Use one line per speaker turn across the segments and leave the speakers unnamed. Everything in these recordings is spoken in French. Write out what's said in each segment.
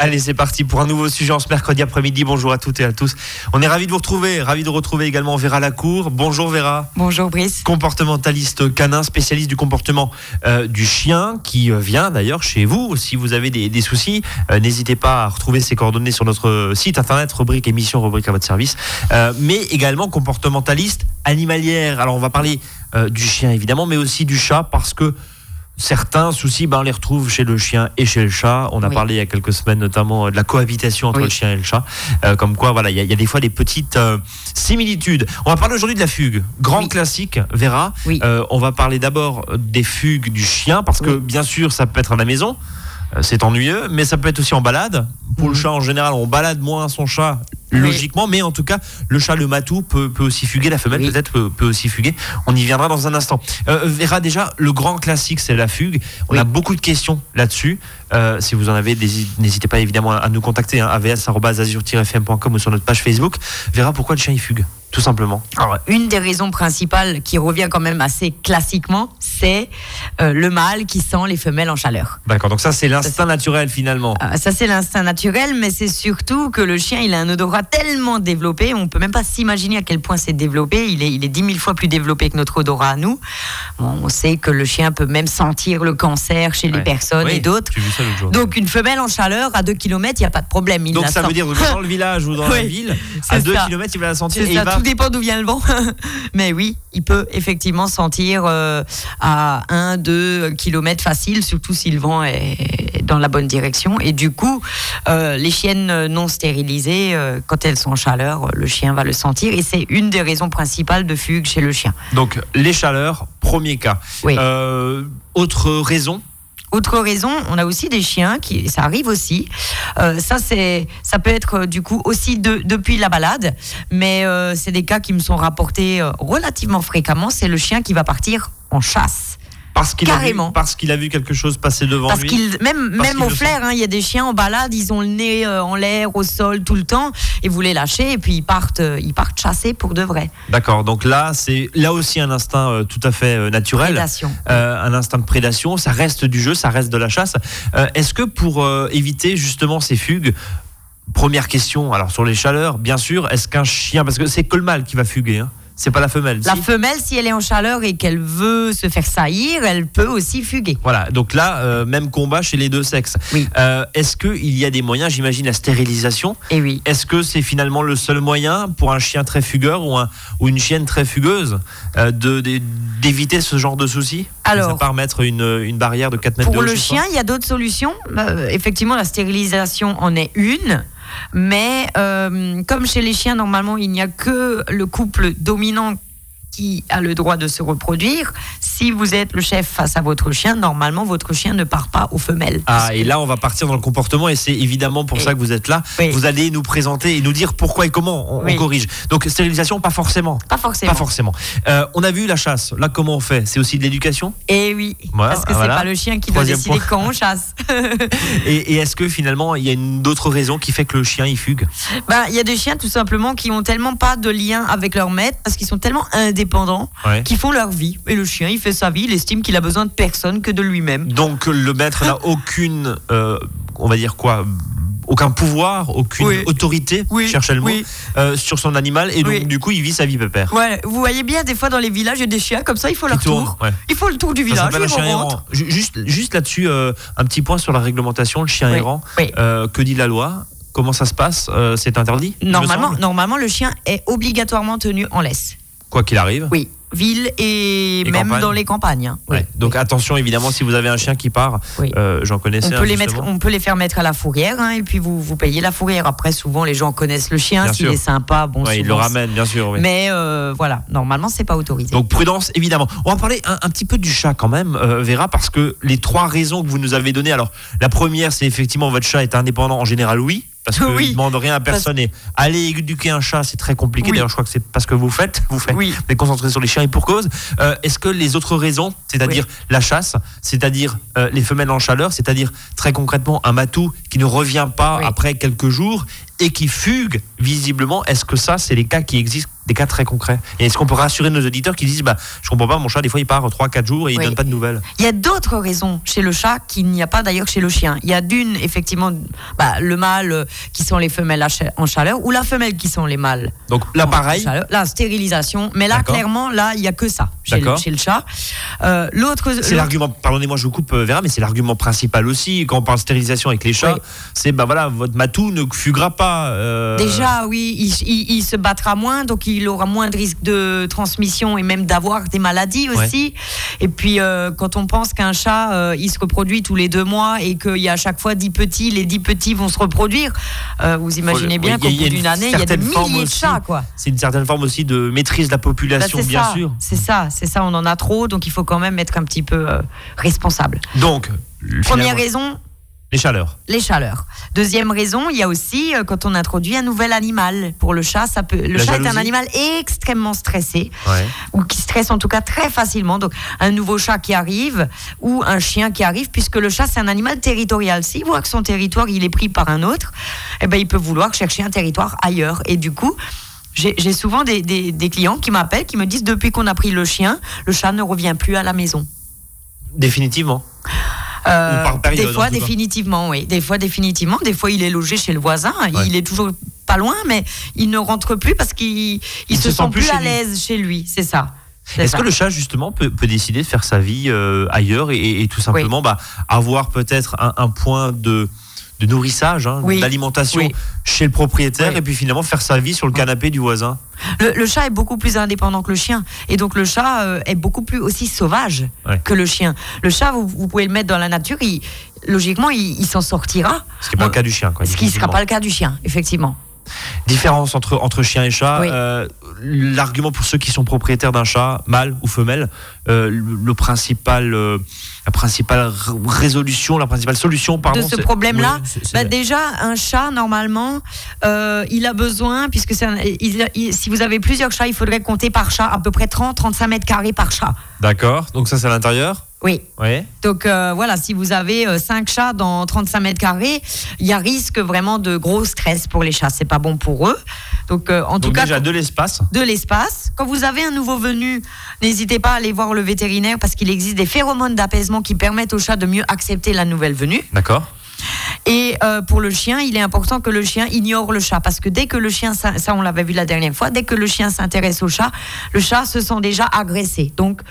Allez, c'est parti pour un nouveau sujet en ce mercredi après-midi. Bonjour à toutes et à tous. On est ravis de vous retrouver, ravis de retrouver également Vera Lacour. Bonjour Vera.
Bonjour Brice.
Comportementaliste canin, spécialiste du comportement euh, du chien, qui euh, vient d'ailleurs chez vous. Si vous avez des, soucis, euh, n'hésitez pas à retrouver ses coordonnées sur notre site internet, rubrique émission, rubrique à votre service. mais également comportementaliste animalière. Alors on va parler du chien évidemment, mais aussi du chat parce que certains soucis, ben, on les retrouve chez le chien et chez le chat. On a parlé il y a quelques semaines notamment de la cohabitation entre le chien et le chat. Euh, comme quoi, voilà, il y, a des fois des petites euh, similitudes. On va parler aujourd'hui de la fugue. Grand classique, Vera. Euh, on va parler d'abord des fugues du chien, parce que bien sûr, ça peut être à la maison. C'est ennuyeux, mais ça peut être aussi en balade. Pour le mhm. chat, en général, on balade moins son chat logiquement, mais en tout cas, le chat, le matou peut, peut aussi fuguer, la femelle peut-être peut, aussi fuguer. On y viendra dans un instant. Euh, verra déjà, le grand classique, c'est la fugue. On a beaucoup de questions là-dessus. Euh, si vous en avez, n'hésitez pas évidemment à nous contacter, hein, avs.azur-fm.com ou sur notre page Facebook. Verra pourquoi le chien il fugue? Tout simplement
Alors, Une des raisons principales qui revient quand même assez classiquement, c'est euh, le mâle qui sent les femelles en chaleur.
D'accord, donc ça c'est l'instinct naturel finalement.
Euh, ça c'est l'instinct naturel, mais c'est surtout que le chien il a un odorat tellement développé, on peut même pas s'imaginer à quel point c'est développé, il est, il est 10 000 fois plus développé que notre odorat à nous. on sait que le chien peut même sentir le cancer chez les personnes et d'autres. Donc une femelle en chaleur à 2 km, il n'y a pas de problème.
Il donc ça veut dire que dans le village ou dans la ville, à 2 km il va la sentir et il va
tout dépend d'où vient le vent. Mais oui, il peut effectivement sentir euh, à 1, 2 km facile, surtout si le vent est dans la bonne direction. Et du coup, euh, les chiennes non stérilisées, euh, quand elles sont en chaleur, le chien va le sentir. Et c'est une des raisons principales de fugue chez le chien.
Donc, les chaleurs, premier cas. Oui. autre raison
autre raison, on a aussi des chiens qui, ça arrive aussi. Euh, ça c'est, ça peut être euh, du coup aussi de, depuis la balade, mais euh, c'est des cas qui me sont rapportés relativement fréquemment. C'est le chien qui va partir en chasse.
Parce qu'il a, vu, parce qu'il a vu quelque chose passer devant
parce
lui.
Qu'il, même même au flair, hein, il y a des chiens en balade, ils ont le nez euh, en l'air, au sol tout le temps, et vous les lâchez, et puis ils partent, euh, ils partent chasser pour de vrai.
D'accord. Donc là, c'est là aussi un instinct euh, tout à fait naturel,
prédation.
un instinct de prédation. Ça reste du jeu, ça reste de la chasse. est-ce que pour éviter justement ces fugues, première question, alors sur les chaleurs, bien sûr, est-ce qu'un chien, parce que c'est que le mâle qui va fuguer. Hein c'est pas la femelle.
La femelle, si elle est en chaleur et qu'elle veut se faire saillir, elle peut aussi fuguer.
Voilà, donc là, euh, même combat chez les deux sexes.
Oui.
Euh, est-ce qu'il y a des moyens, j'imagine, la stérilisation?
Et eh oui.
Est-ce que c'est finalement le seul moyen pour un chien très fugueur ou, un, ou une chienne très fugueuse euh, de, d'éviter ce genre de soucis? Alors, ça part mettre une, une, barrière de 4 mètres
Pour le chien, il y a d'autres solutions. effectivement, la stérilisation en est une. Mais euh, comme chez les chiens, normalement, il n'y a que le couple dominant qui a le droit de se reproduire. Si vous êtes le chef face à votre chien, normalement, votre chien ne part pas aux femelles.
Ah, et là, on va partir dans le comportement, et c'est évidemment pour ça que vous êtes là. Vous allez nous présenter et nous dire pourquoi et comment on, corrige. Donc, stérilisation, pas forcément.
Pas forcément.
Pas forcément. Euh, on a vu la chasse. Là, comment on fait? C'est aussi de l'éducation?
Eh oui. parce que c'est pas le chien qui doit décider quand on chasse.
et, est-ce que finalement, il y a une autre raison qui fait que le chien il fugue?
Bah, Il y a des chiens tout simplement qui ont tellement pas de lien avec leur maître parce qu'ils sont tellement indépendants indépendants qui font leur vie. Et le chien, il fait sa vie, il estime qu'il a besoin de personne que de lui-même.
Donc le maître n'a aucune, euh, on va dire quoi aucun pouvoir, aucune autorité, oui. cherche le mot, euh, sur son animal et donc du coup il vit sa vie pépère.
Ouais, vous voyez bien des fois dans les villages il y a des chiens comme ça, il faut leur tour. Il faut le tour du village.
Juste, juste là-dessus, euh, un petit point sur la réglementation, le chien errant. que dit la loi? Comment ça se passe? C'est interdit
Normalement, normalement, le chien est obligatoirement tenu en laisse.
Quoi qu'il arrive?
Oui, ville et, même dans les campagnes. Hein.
Donc attention évidemment si vous avez un chien qui part, euh, j'en connaissais.
On peut, les mettre, on peut les faire mettre à la fourrière hein, et puis vous, vous payez la fourrière. Après souvent les gens connaissent le chien, s'il est sympa, bon.
ils le ramènent bien sûr.
Mais euh, voilà, normalement c'est pas autorisé.
Donc prudence évidemment. On va parler un, petit peu du chat quand même, euh, Vera, parce que les trois raisons que vous nous avez données. Alors la première c'est effectivement votre chat est indépendant en général, oui parce qu'il oui. ne demande rien à personne. Et aller éduquer un chat, c'est très compliqué. D'ailleurs, je crois que c'est parce que vous faites. Vous faites. Oui. Vous concentré sur les chiens et pour cause. Euh, est-ce que les autres raisons, c'est-à-dire la chasse, c'est-à-dire euh, les femelles en chaleur, c'est-à-dire très concrètement un matou qui ne revient pas après quelques jours et qui fugue visiblement, est-ce que ça, c'est les cas qui existent des cas très concrets. Et est-ce qu'on peut rassurer nos auditeurs qui disent, bah, je comprends pas, mon chat, des fois, il part 3-4 jours et il
Oui.
donne pas de nouvelles.
Il y a d'autres raisons chez le chat qu'il n'y a pas d'ailleurs chez le chien. Il y a d'une, effectivement, bah, le mâle euh, qui sont les femelles en chaleur ou la femelle qui sont les mâles.
Donc là, pareil.
La stérilisation. Mais là, clairement, là, il n'y a que ça chez le,
D'accord.
chez le chat. Euh, L'autre.
C'est l'argument, pardonnez-moi, je vous coupe, euh, Vera, mais c'est l'argument principal aussi. Quand on parle stérilisation avec les chats,
Oui.
c'est, bah voilà, votre matou ne fuguera pas. euh,
Déjà, oui, il, il- il se battra moins, donc il aura moins de risque de transmission et même d'avoir des maladies
Ouais.
aussi. Et puis, euh, quand on pense qu'un chat, euh, il se reproduit tous les deux mois et qu'il y a à chaque fois 10 petits, les 10 petits vont se reproduire, euh, vous imaginez bien
il
qu'au
il
bout
une
d'une année, il y a des milliers de chats.
C'est une certaine forme aussi de maîtrise de la
Bah,
population, bien
ça,
sûr.
C'est ça, c'est ça, on en a trop, donc il faut quand même être un petit peu responsable.
Donc,
Première raison,
les chaleurs.
les chaleurs. Deuxième raison, il y a aussi euh, quand on introduit un nouvel animal. Pour le chat, ça peut. Le
La
chat est un animal extrêmement stressé
Ouais.
ou qui stresse en tout cas très facilement. Donc un nouveau chat qui arrive ou un chien qui arrive, puisque le chat c'est un animal territorial. S'il voit que son territoire il est pris par un autre, eh ben il peut vouloir chercher un territoire ailleurs. Et du coup. J'ai j'ai souvent des, des- des clients qui m'appellent, qui me disent depuis qu'on a pris le chien, le chat ne revient plus à la maison.
Définitivement.
Euh,
Ou par période,
des fois, définitivement, oui. Des fois, définitivement. Des fois, il est logé chez le voisin.
Ouais.
Il est toujours pas loin, mais il ne rentre plus parce qu'il il
Il
se,
se sent
sent
plus
à l'aise chez lui. C'est ça.
Est-ce que le chat, justement, peut, peut décider de faire sa vie euh, ailleurs et, et tout simplement bah, avoir peut-être un, un point de, de nourrissage, hein,
Oui.
d'alimentation
Oui.
chez le propriétaire
Oui.
et puis finalement faire sa vie sur le canapé du voisin
le, le chat est beaucoup plus indépendant que le chien. Et donc, le chat euh, est beaucoup plus aussi sauvage
Ouais.
que le chien. Le chat, vous, vous pouvez le mettre dans la nature. Il, logiquement, il, il s'en sortira.
Ce qui n'est pas le cas du chien. Quoi,
Ce qui ne sera pas le cas du chien, effectivement.
Différence entre, entre chien et chat.
Oui.
euh, L'argument pour ceux qui sont propriétaires d'un chat, mâle ou femelle, euh, le, le principal, euh, la principale résolution, la principale solution, pardon.
de ce problème-là
Oui,
Bah, Déjà, un chat, normalement, euh, il a besoin, puisque c'est un- il a- il- si vous avez plusieurs chats, il faudrait compter par chat à peu près 30-35 mètres carrés par chat.
D'accord. Donc ça, c'est à l'intérieur?
Oui.
Oui.
Donc euh, voilà, si vous avez 5 chats dans 35 mètres carrés, il y a risque vraiment de gros stress pour les chats. C'est pas bon pour eux. Donc euh, en tout
Donc
cas,
déjà de l'espace.
de l'espace. Quand vous avez un nouveau venu, n'hésitez pas à aller voir le vétérinaire parce qu'il existe des phéromones d'apaisement qui permettent au chat de mieux accepter la nouvelle venue.
D'accord.
Et euh, pour le chien, il est important que le chien ignore le chat parce que dès que le chien, ça on l'avait vu la dernière fois, dès que le chien s'intéresse au chat, le chat se sent déjà agressé. Donc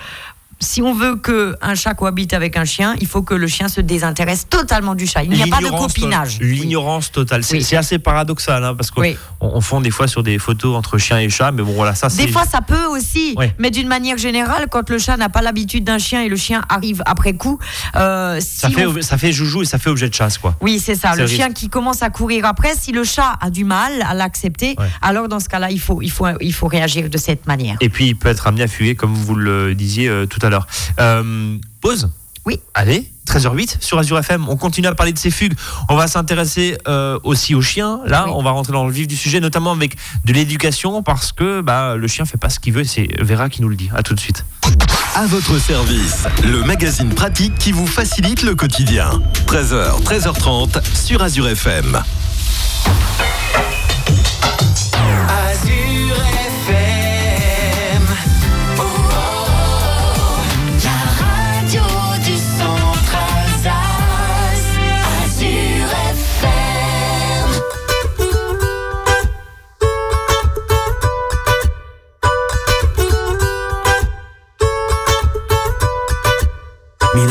si on veut que un chat cohabite avec un chien, il faut que le chien se désintéresse totalement du chat. Il n'y a pas de copinage.
to- L'ignorance totale. C'est
Oui.
assez paradoxal, hein, parce qu'on
Oui.
on, on fond des fois sur des photos entre chien et chat, mais bon, voilà, ça c'est.
Des fois, ça peut aussi, mais d'une manière générale, quand le chat n'a pas l'habitude d'un chien et le chien arrive après coup, euh, si
ça, fait,
on-
ça fait joujou et ça fait objet de chasse, quoi.
Oui, c'est ça. Le chien
risque.
qui commence à courir après, si le chat a du mal à l'accepter, alors dans ce cas-là, il faut, il, faut, il faut réagir de cette manière.
Et puis il peut être amené à fuguer, comme vous le disiez euh, tout à l'heure. Euh, pause
Oui.
Allez, 13h08 sur Azure FM. On continue à parler de ces fugues. On va s'intéresser euh, aussi aux chiens. Là,
Oui.
on va rentrer dans le vif du sujet, notamment avec de l'éducation, parce que bah, le chien fait pas ce qu'il veut. C'est Vera qui nous le dit. À tout de suite.
À votre service, le magazine pratique qui vous facilite le quotidien. 13h, 13h30 sur Azure FM.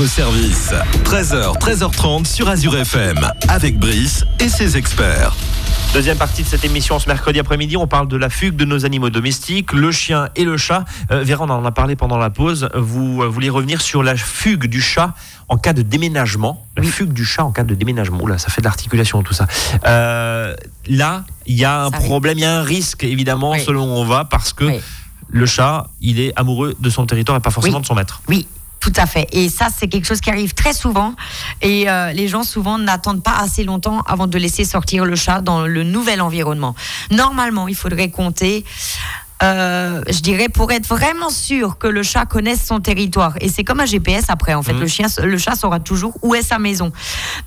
votre service. 13h, 13h30 sur Azure FM. Avec Brice et ses experts.
Deuxième partie de cette émission ce mercredi après-midi, on parle de la fugue de nos animaux domestiques, le chien et le chat. Euh, Véran, on en a parlé pendant la pause. Vous euh, voulez revenir sur la fugue du chat en cas de déménagement? La fugue du chat en cas de déménagement. Oula, ça fait de l'articulation tout ça. Euh, là, il y a un
Ça
problème, il y a un risque évidemment
Oui.
selon où on va parce que
Oui.
le chat, il est amoureux de son territoire et pas forcément
Oui.
de son maître.
Oui, tout à fait. Et ça, c'est quelque chose qui arrive très souvent. Et euh, les gens, souvent, n'attendent pas assez longtemps avant de laisser sortir le chat dans le nouvel environnement. Normalement, il faudrait compter. Euh, je dirais pour être vraiment sûr que le chat connaisse son territoire et c'est comme un GPS après en fait
Mhm.
le chien le chat saura toujours où est sa maison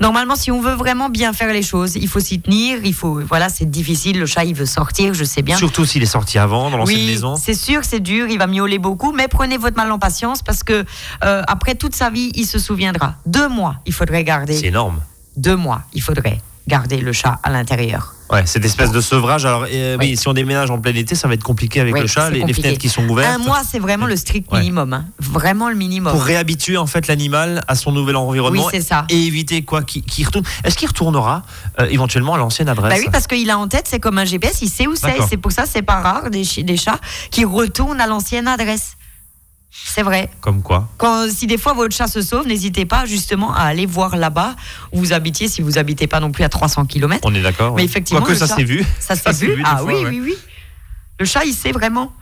normalement si on veut vraiment bien faire les choses il faut s'y tenir il faut voilà c'est difficile le chat il veut sortir je sais bien
Surtout s'il est sorti avant dans l'ancienne
oui,
maison.
c'est sûr, c'est dur, il va miauler beaucoup, mais prenez votre mal en patience parce que euh, après toute sa vie, il se souviendra. Deux mois, il faudrait
C'est
garder.
énorme.
Deux mois, il faudrait garder le chat à l'intérieur.
Ouais, cette espèce de sevrage. Alors, euh, oui.
Oui.
si on déménage en plein été, ça va être compliqué avec
Oui,
le chat, les, fenêtres qui sont ouvertes.
Un mois, c'est vraiment le strict
Ouais.
minimum, hein. vraiment le minimum.
Pour réhabituer en fait l'animal à son nouvel environnement
Oui, c'est ça.
et éviter quoi qu'il retourne. Est-ce qu'il retournera euh, éventuellement à l'ancienne adresse
Bah oui, parce qu'il a en tête, c'est comme un GPS, il sait où c'est. C'est pour ça, c'est pas rare des, des chats qui retournent à l'ancienne adresse. C'est vrai.
Comme quoi
Quand, si des fois votre chat se sauve, n'hésitez pas justement à aller voir là-bas où vous habitiez, si vous habitez pas non plus à 300 km.
On est d'accord.
Mais
ouais.
effectivement,
Quoique
le
ça s'est vu.
Ça s'est vu, Ah
fois,
oui,
ouais.
oui, oui. Le chat, il sait vraiment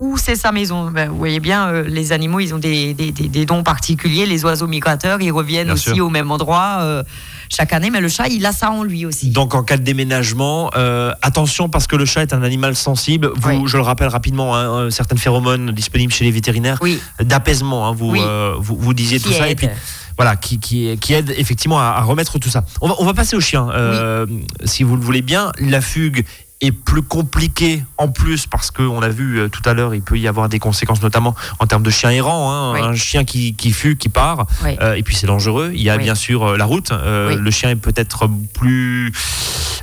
où c'est sa maison? Ben, vous voyez bien, euh, les animaux, ils ont des, des- des- des dons particuliers. Les oiseaux migrateurs, ils reviennent
Bien
aussi
sûr.
au même endroit euh, chaque année. Mais le chat, il a ça en lui aussi.
Donc en cas de déménagement, euh, attention parce que le chat est un animal sensible. Vous,
Oui.
je le rappelle rapidement, hein, certaines phéromones disponibles chez les vétérinaires
oui,
d'apaisement. hein, vous,
Oui.
vous vous disiez
qui
tout ça et puis voilà, qui, qui, qui aide effectivement à, à remettre tout ça. On va, on va passer au chien, si vous le voulez bien. La fugue est plus compliquée en plus parce qu'on a vu euh, tout à l'heure, il peut y avoir des conséquences notamment en termes de chien errant, hein,
Oui.
un chien qui, qui fugue, qui part,
Oui.
euh, et puis c'est dangereux. Il y a
Oui.
bien sûr euh, la route. Euh. Le chien est peut-être plus,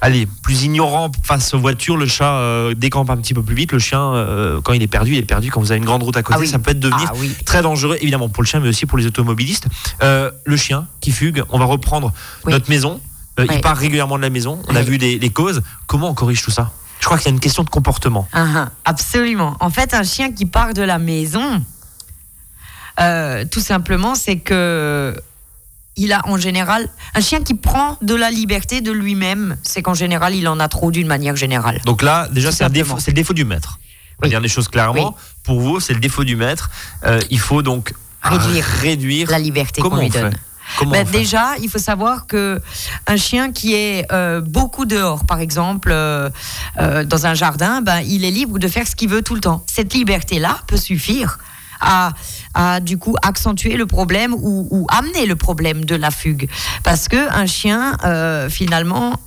allez, plus ignorant face aux voitures. Le chat décampe un petit peu plus vite. Le chien, quand il est perdu, il est perdu. Quand vous avez une grande route à côté,
Ah
ça peut être devenir
Ah
très dangereux, évidemment pour le chien, mais aussi pour les automobilistes. Le chien qui fugue, on va reprendre notre maison. Euh, Il part régulièrement de la maison. On a vu les, les causes. Comment on corrige tout ça? Je crois qu'il y a une question de comportement.
Ah, ah, absolument. En fait, un chien qui part de la maison, euh, tout simplement, c'est que il a en général un chien qui prend de la liberté de lui-même. C'est qu'en général, il en a trop d'une manière générale.
Donc là, déjà, c'est le défaut du maître. On va dire les choses clairement.
Oui.
Pour vous, c'est le défaut du maître. Euh, il faut donc
Réduire.
réduire
La liberté qu'on lui
on fait?
Ben, déjà, il faut savoir que un chien qui est euh, beaucoup dehors, par exemple, euh, euh, dans un jardin, ben, il est libre de faire ce qu'il veut tout le temps. Cette liberté-là peut suffire à, à du coup accentuer le problème ou, ou amener le problème de la fugue. Parce que un chien, euh, finalement,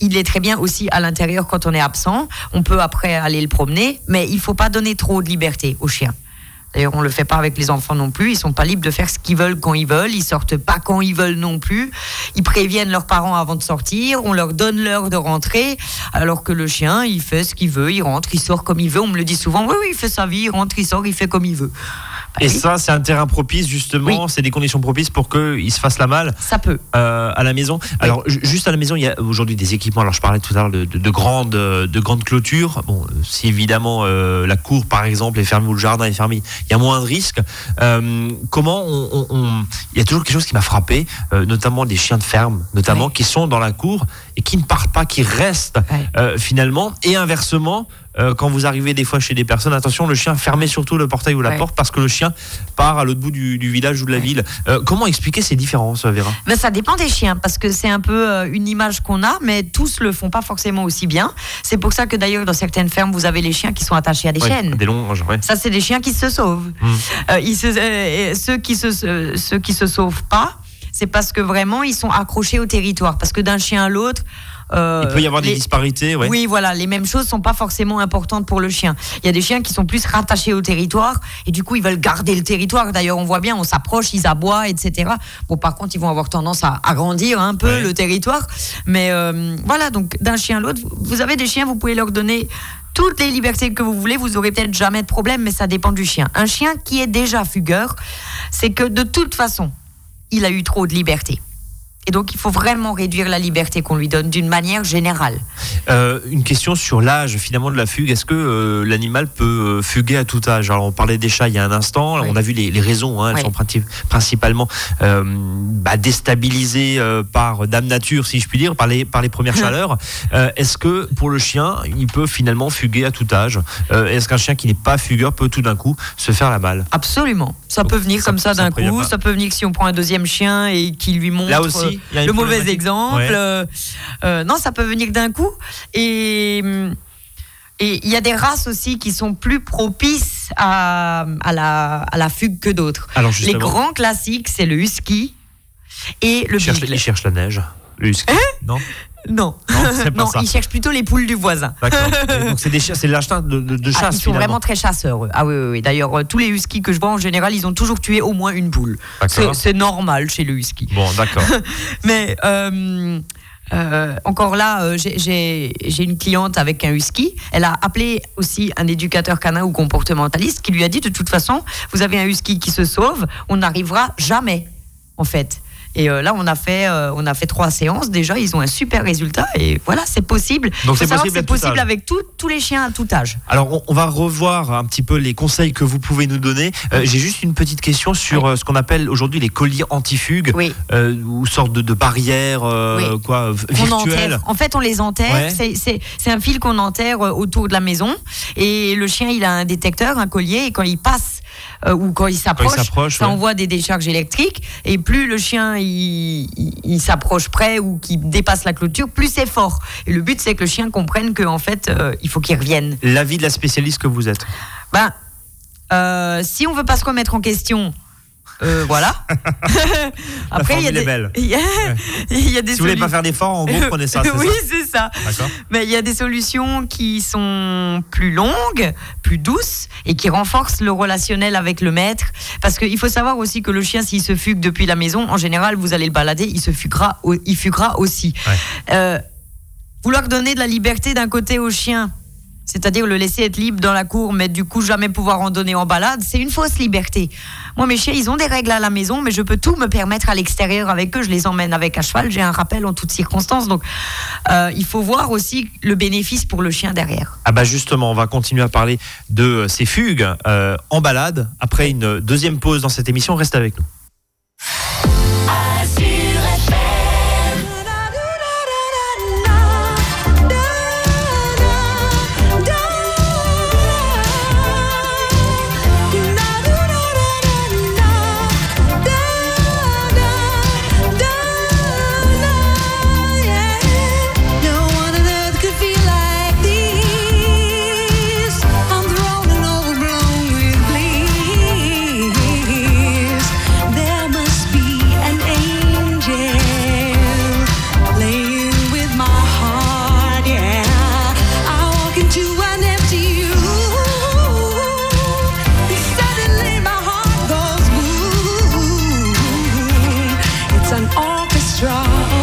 il est très bien aussi à l'intérieur quand on est absent. On peut après aller le promener, mais il faut pas donner trop de liberté au chien. D'ailleurs, on le fait pas avec les enfants non plus. Ils sont pas libres de faire ce qu'ils veulent quand ils veulent. Ils sortent pas quand ils veulent non plus. Ils préviennent leurs parents avant de sortir. On leur donne l'heure de rentrer. Alors que le chien, il fait ce qu'il veut. Il rentre, il sort comme il veut. On me le dit souvent. Oui, oui, il fait sa vie. Il rentre, il sort, il fait comme il veut.
Et ça, c'est un terrain propice, justement. C'est des conditions propices pour qu'il se fasse la malle.
ça peut.
euh, à la maison. Alors ju- juste à la maison, il y a aujourd'hui des équipements. Alors je parlais tout à l'heure de, de- de grandes de grandes clôtures. Bon, si évidemment euh, la cour par exemple est fermée ou le jardin est fermé, il y a moins de risques. Euh, comment on, on- on- il y a toujours quelque chose qui m'a frappé, euh, notamment des chiens de ferme, notamment qui sont dans la cour et qui ne partent pas, qui restent euh, finalement. Et inversement. Euh, quand vous arrivez des fois chez des personnes, attention, le chien fermez surtout le portail ou la
Ouais.
porte parce que le chien part à l'autre bout du, du village ou de la ville. Euh, comment expliquer ces différences, Vera?
Ben, ça dépend des chiens, parce que c'est un peu euh, une image qu'on a, mais tous le font pas forcément aussi bien. C'est pour ça que d'ailleurs, dans certaines fermes, vous avez les chiens qui sont attachés à des
Ouais,
chaînes.
Des longs, ouais.
Ça, c'est des chiens qui se sauvent.
Mm.
Euh, ils se- euh, ceux, qui se, ceux qui se sauvent pas, c'est parce que vraiment, ils sont accrochés au territoire. Parce que d'un chien à l'autre. Euh,
Il peut y avoir des
les-
disparités, ouais.
Oui, voilà, les mêmes choses sont pas forcément importantes pour le chien. Il y a des chiens qui sont plus rattachés au territoire et du coup ils veulent garder le territoire. D'ailleurs, on voit bien, on s'approche, ils aboient, etc. Bon, par contre, ils vont avoir tendance à agrandir un peu
Ouais.
le territoire, mais euh, voilà. Donc d'un chien à l'autre, vous- vous avez des chiens, vous pouvez leur donner toutes les libertés que vous voulez, vous aurez peut-être jamais de problème, mais ça dépend du chien. Un chien qui est déjà fugueur, c'est que de toute façon, il a eu trop de liberté. Et donc, il faut vraiment réduire la liberté qu'on lui donne d'une manière générale.
Euh, une question sur l'âge finalement de la fugue. Est-ce que euh, l'animal peut euh, fuguer à tout âge? Alors on parlait des chats il y a un instant.
Oui.
On a vu les, les raisons. hein, elles
Oui.
sont princi- principalement euh, bah, déstabilisées par Dame Nature, si je puis dire, par les, par les premières chaleurs. Euh, Est-ce que pour le chien, il peut finalement fuguer à tout âge? Est-ce qu'un chien qui n'est pas fugueur peut tout d'un coup se faire la malle
Absolument. Ça peut venir comme ça d'un coup. Ça peut venir si on prend un deuxième chien et qui lui montre
Là aussi,
euh, le mauvais exemple.
Ouais.
Euh, euh, non, ça peut venir d'un coup. Et et il y a des races aussi qui sont plus propices à, à, la, à la fugue que d'autres. Les grands classiques, c'est le husky et le
il cherche, il cherche la neige. Le husky. non
Non,
Non,
non,
ça.
ils cherchent plutôt les poules du voisin.
D'accord. Donc c'est des c'est de, de, de
Ah,
chasse
ils sont
finalement.
vraiment très chasseurs. eux. Ah oui, oui, oui. D'ailleurs, euh, tous les huskies que je vois en général, ils ont toujours tué au moins une poule. C'est
D'accord.
c'est normal chez le husky.
Bon, d'accord.
Mais euh, euh, encore là, j'ai une cliente avec un husky. Elle a appelé aussi un éducateur canin ou comportementaliste qui lui a dit de toute façon, vous avez un husky qui se sauve, on n'arrivera jamais, en fait. Et euh, là, on a fait, euh, on a fait trois séances. Déjà, ils ont un super résultat. Et voilà, c'est possible.
Donc, c'est possible
C'est possible avec tout- tous les chiens à tout âge.
Alors, on, on va revoir un petit peu les conseils que vous pouvez nous donner. Euh, J'ai juste une petite question sur ce qu'on appelle aujourd'hui les colliers anti-fugue,
Oui.
euh, ou sorte de, de barrière euh,
Oui.
quoi, virtuelle.
En fait, on les enterre.
Ouais.
C'est- un fil qu'on enterre autour de la maison. Et le chien, il a un détecteur, un collier. Et quand il passe euh, ou quand il s'approche, ça
ouais.
envoie des décharges électriques. Et plus le chien il, il- il s'approche près ou qu'il dépasse la clôture, plus c'est fort. Et le but, c'est que le chien comprenne qu'en fait, euh, il faut qu'il revienne.
L'avis de la spécialiste que vous êtes?
Ben, euh, si on veut pas se remettre en question. Euh, voilà. Après, il y a
formule est
des,
belle.
il y a, il y a des
Si vous voulez pas faire d'efforts, en gros, prenez ça.
oui, c'est ça. Mais il y a des solutions qui sont plus longues, plus douces et qui renforcent le relationnel avec le maître. Parce qu'il faut savoir aussi que le chien, s'il se fugue depuis la maison, en général, vous allez le balader, il se fuguera, il fuguera aussi.
Ouais.
Euh, vouloir donner de la liberté d'un côté au chien, c'est-à-dire le laisser être libre dans la cour, mais du coup jamais pouvoir en donner en balade, c'est une fausse liberté. Moi, mes chiens, ils ont des règles à la maison, mais je peux tout me permettre à l'extérieur avec eux. Je les emmène avec à cheval, j'ai un rappel en toutes circonstances. Donc, euh, il faut voir aussi le bénéfice pour le chien derrière.
Ah bah justement, on va continuer à parler de ces fugues euh, en balade après une deuxième pause dans cette émission. Reste avec nous.
家。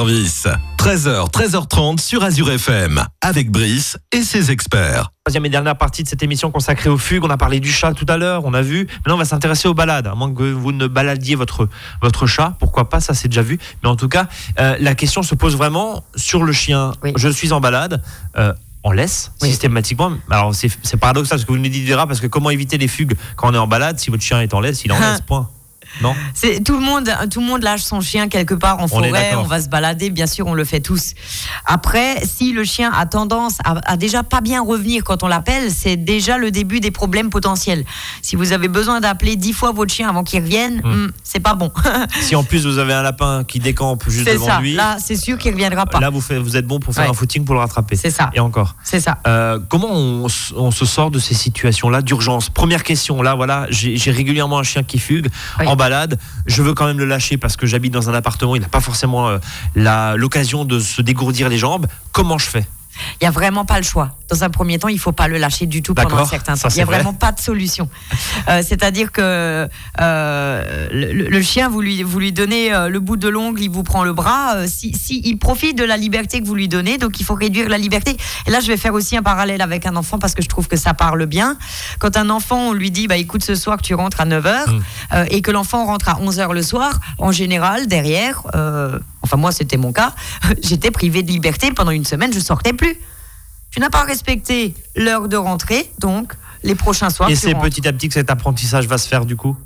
Service. 13h, 13h30 sur Azure FM, avec Brice et ses experts.
Troisième et dernière partie de cette émission consacrée aux fugues. On a parlé du chat tout à l'heure, on a vu. Maintenant, on va s'intéresser aux balades. À moins que vous ne baladiez votre, votre chat, pourquoi pas, ça c'est déjà vu. Mais en tout cas, euh, la question se pose vraiment sur le chien.
Oui.
Je suis en balade. euh, on laisse
Oui.
systématiquement. Alors c'est paradoxal ce que vous nous dites Vera, parce que comment éviter les fugues quand on est en balade Si votre chien est en laisse, il en laisse, point. Non
C'est tout le monde, tout le monde lâche son chien quelque part en forêt. On va se balader, bien sûr, on le fait tous. Après, si le chien a tendance à, à déjà pas bien revenir quand on l'appelle, c'est déjà le début des problèmes potentiels. Si vous avez besoin d'appeler dix fois votre chien avant qu'il revienne,
Hmm.
hmm, c'est pas bon.
Si en plus vous avez un lapin qui décampe juste devant
ça.
lui,
Là, c'est sûr qu'il reviendra pas.
là vous, faites- vous êtes bon pour faire
Ouais.
un footing pour le rattraper.
C'est ça.
Et encore.
C'est ça.
Euh, comment on, se sort de ces situations-là d'urgence? Première question, là, voilà, j'ai j'ai régulièrement un chien qui fugue
Oui.
en Je veux quand même le lâcher parce que j'habite dans un appartement. Il n'a pas forcément euh, l'occasion de se dégourdir les jambes. Comment je fais?
Il n'y a vraiment pas le choix. Dans un premier temps, il faut pas le lâcher du tout pendant un certain temps. Il n'y a
vrai.
vraiment pas de solution. Euh, C'est-à-dire que euh, le, le chien, vous lui, vous lui donnez euh, le bout de l'ongle, il vous prend le bras. si, si il profite de la liberté que vous lui donnez, donc il faut réduire la liberté. Et là, je vais faire aussi un parallèle avec un enfant parce que je trouve que ça parle bien. Quand un enfant, on lui dit, bah, écoute, ce soir, tu rentres à 9h
Mm.
et que l'enfant rentre à 11h le soir, en général, derrière, enfin moi, c'était mon cas, j'étais privée de liberté pendant une semaine, je sortais plus. Tu n'as pas respecté l'heure de rentrée, donc les prochains soirs.
Et c'est petit à petit que cet apprentissage va se faire du coup?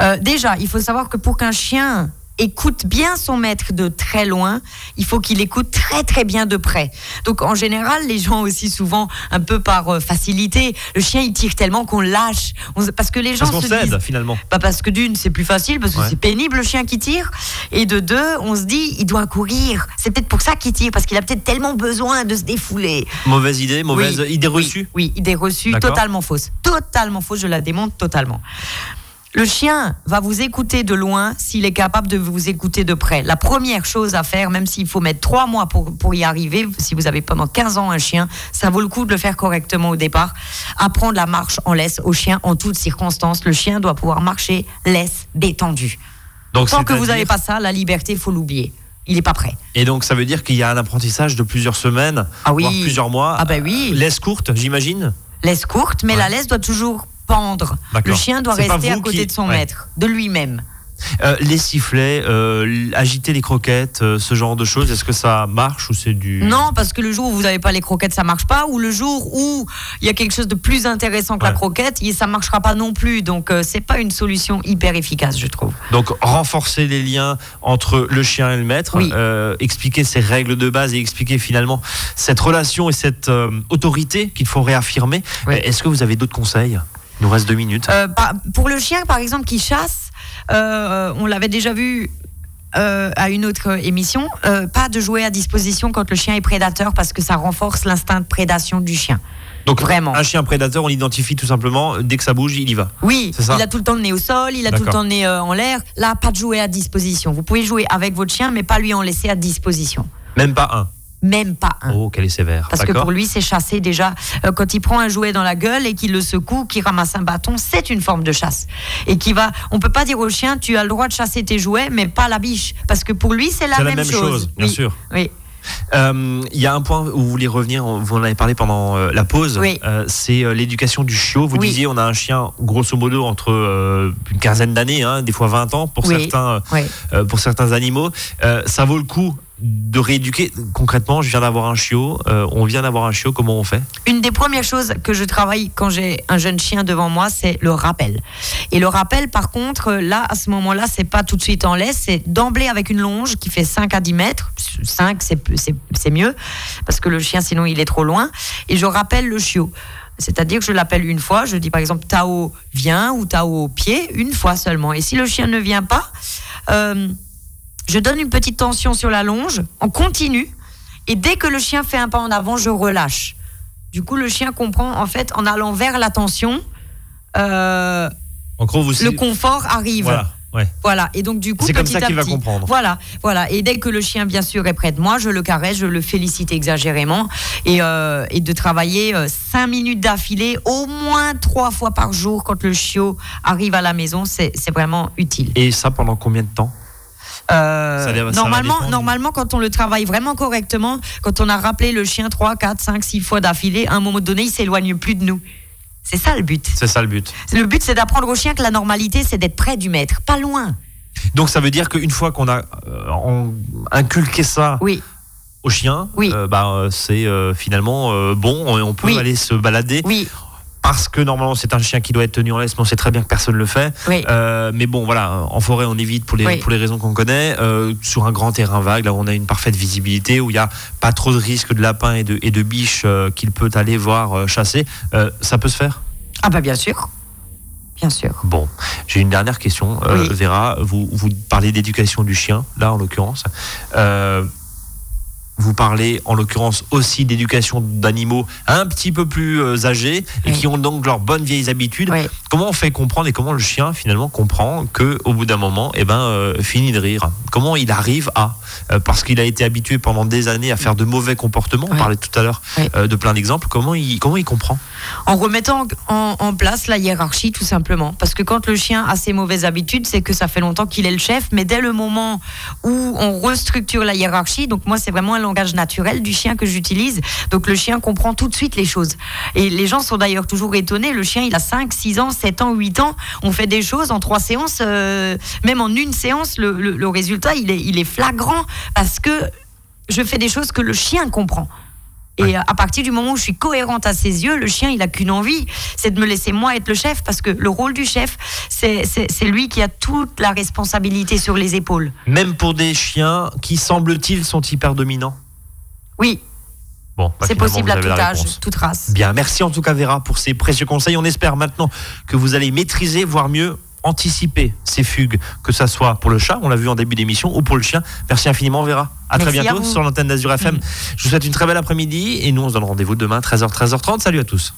Euh, déjà, il faut savoir que pour qu'un chien écoute bien son maître de très loin, il faut qu'il écoute très très bien de près. Donc en général, les gens aussi souvent, un peu par euh, facilité, le chien il tire tellement qu'on lâche. On- parce que les gens
Parce
se
cède
disent,
finalement.
Pas parce que d'une, c'est plus facile, parce que
Ouais.
c'est pénible le chien qui tire. Et de deux, on se dit, il doit courir. C'est peut-être pour ça qu'il tire, parce qu'il a peut-être tellement besoin de se défouler.
Mauvaise idée, mauvaise
Oui,
idée
oui,
reçue.
Oui, idée reçue, totalement fausse. Totalement fausse, je la démonte totalement. Le chien va vous écouter de loin s'il est capable de vous écouter de près. La première chose à faire, même s'il faut mettre trois mois pour, pour y arriver, si vous avez pendant 15 ans un chien, ça vaut le coup de le faire correctement au départ. Apprendre la marche en laisse au chien en toutes circonstances. Le chien doit pouvoir marcher laisse détendu.
Donc,
Tant que vous n'avez pas ça, la liberté, il faut l'oublier. Il n'est pas prêt.
Et donc ça veut dire qu'il y a un apprentissage de plusieurs semaines,
Ah oui.
voire plusieurs mois.
Ah bah oui.
Laisse courte, j'imagine.
Laisse courte, mais
Ouais.
la laisse doit toujours pendre. Le chien doit rester à côté
qui-
de son
ouais.
maître, de lui-même.
Euh, les sifflets, euh, agiter les croquettes, euh, ce genre de choses, est-ce que ça marche ou c'est du...
Non, parce que le jour où vous n'avez pas les croquettes, ça marche pas. Ou le jour où il y a quelque chose de plus intéressant que la croquette, ça marchera pas non plus. Donc c'est pas une solution hyper efficace, je trouve.
Donc renforcer les liens entre le chien et le maître,
Oui.
expliquer ces règles de base et expliquer finalement cette relation et cette autorité qu'il faut réaffirmer.
Oui.
Est-ce que vous avez d'autres conseils? Il nous reste deux minutes.
Euh, pour le chien, par exemple, qui chasse, euh, on l'avait déjà vu. euh, à une autre émission, euh, pas de jouer à disposition quand le chien est prédateur parce que ça renforce l'instinct de prédation du chien.
Donc
vraiment.
un chien prédateur, on l'identifie tout simplement, dès que ça bouge, il y va.
Oui,
ça
il a tout le temps le nez au sol, il a tout le temps le nez en l'air. Là, pas de jouer à disposition. Vous pouvez jouer avec votre chien, mais pas lui en laisser à disposition.
Même pas un.
Même pas un.
Oh, qu'elle est sévère.
Parce que pour lui, c'est chasser déjà. Euh, quand il prend un jouet dans la gueule et qu'il le secoue, qu'il ramasse un bâton, c'est une forme de chasse. Et qui va. On peut pas dire au chien, tu as le droit de chasser tes jouets, mais pas la biche, parce que pour lui, c'est la,
C'est la
même
même chose, bien
Oui,
sûr.
Oui.
Euh, Il y a un point où vous voulez revenir, vous en avez parlé pendant euh, la pause,
Oui.
Euh, c'est l'éducation du chiot. Vous
Oui.
disiez, on a un chien grosso modo entre une quinzaine d'années, hein, des fois 20 ans pour,
Oui.
certains, pour certains animaux. Ça vaut le coup de rééduquer. Concrètement, je viens d'avoir un chiot, euh, on vient d'avoir un chiot, comment on fait?
Une des premières choses que je travaille quand j'ai un jeune chien devant moi, c'est le rappel. Et le rappel, par contre, là, à ce moment-là, c'est pas tout de suite en laisse, c'est d'emblée avec une longe qui fait 5 à 10 mètres. 5, c'est c'est- c'est mieux, parce que le chien, sinon, il est trop loin. Et je rappelle le chiot. C'est-à-dire que je l'appelle une fois, je dis par exemple Tao vient ou Tao au pied, une fois seulement. Et si le chien ne vient pas, euh, je donne une petite tension sur la longe, on continue, et dès que le chien fait un pas en avant, je relâche. Du coup, le chien comprend, en fait, en allant vers la tension, euh,
En gros, vous
le confort arrive.
Voilà, ouais.
Voilà. Et donc, du coup,
C'est comme ça qu'il va comprendre.
Voilà, voilà. Et dès que le chien, bien sûr, est près de moi, je le caresse, je le félicite exagérément. Et, euh, et de travailler euh, cinq minutes d'affilée, au moins trois fois par jour, quand le chiot arrive à la maison, c'est vraiment utile.
Et ça pendant combien de temps?
Euh,
Ça ça
normalement, normalement, quand on le travaille vraiment correctement, quand on a rappelé le chien 3, 4, 5, 6 fois d'affilée, à un moment donné, il s'éloigne plus de nous. C'est ça le but.
C'est ça le but.
Le but, c'est d'apprendre au chien que la normalité, c'est d'être près du maître, pas loin.
Donc ça veut dire qu'une fois qu'on a euh, inculqué ça
Oui,
au chien,
Oui.
euh, bah, c'est euh, finalement bon, on on peut
Oui.
aller se balader
oui,
parce que normalement c'est un chien qui doit être tenu en laisse, mais on sait très bien que personne ne le fait.
oui.
Euh, mais bon, voilà, en forêt on évite pour les,
Oui.
pour les raisons qu'on connaît. Euh, sur un grand terrain vague, là où on a une parfaite visibilité, où il n'y a pas trop de risque de lapins et de, et de biches euh, qu'il peut aller voir euh, chasser, euh, ça peut se faire?
Ah bah bien sûr. Bien sûr.
Bon, j'ai une dernière question, euh,
Oui.
Vera. Vous, vous parlez d'éducation du chien, là en l'occurrence. Euh, vous parlez en l'occurrence aussi d'éducation d'animaux un petit peu plus euh, âgés et
Oui.
qui ont donc leurs bonnes vieilles habitudes.
Oui.
Comment on fait comprendre et comment le chien finalement comprend que au bout d'un moment, eh ben, euh, finit de rire? Comment il arrive à euh, Parce qu'il a été habitué pendant des années à faire de mauvais comportements. On
Oui.
parlait tout à l'heure euh, de plein d'exemples. Comment il comment il comprend?
En remettant en, en place la hiérarchie, tout simplement. Parce que quand le chien a ses mauvaises habitudes, c'est que ça fait longtemps qu'il est le chef. Mais dès le moment où on restructure la hiérarchie, donc moi, c'est vraiment un langage naturel du chien que j'utilise. Donc le chien comprend tout de suite les choses. Et les gens sont d'ailleurs toujours étonnés. Le chien, il a 5, 6 ans, 7 ans, 8 ans. On fait des choses en trois séances, euh, même en une séance, le, le- le résultat, il est, il est flagrant. Parce que je fais des choses que le chien comprend. Et à partir du moment où je suis cohérente à ses yeux, le chien, il a qu'une envie, c'est de me laisser moi être le chef, parce que le rôle du chef, c'est lui qui a toute la responsabilité sur les épaules.
Même pour des chiens qui semble-t-il sont hyper dominants.
Oui,
Bon, bah,
c'est possible à tout âge, toute race.
Bien, merci en tout cas Vera pour ces précieux conseils. On espère maintenant que vous allez maîtriser, voire mieux anticiper ces fugues, que ça soit pour le chat, on l'a vu en début d'émission, ou pour le chien. Merci infiniment Vera. À très
Merci à
bientôt sur l'antenne d'Azur FM. Je vous souhaite une très belle après-midi et nous on se donne rendez-vous demain 13h 13h30. Salut à tous.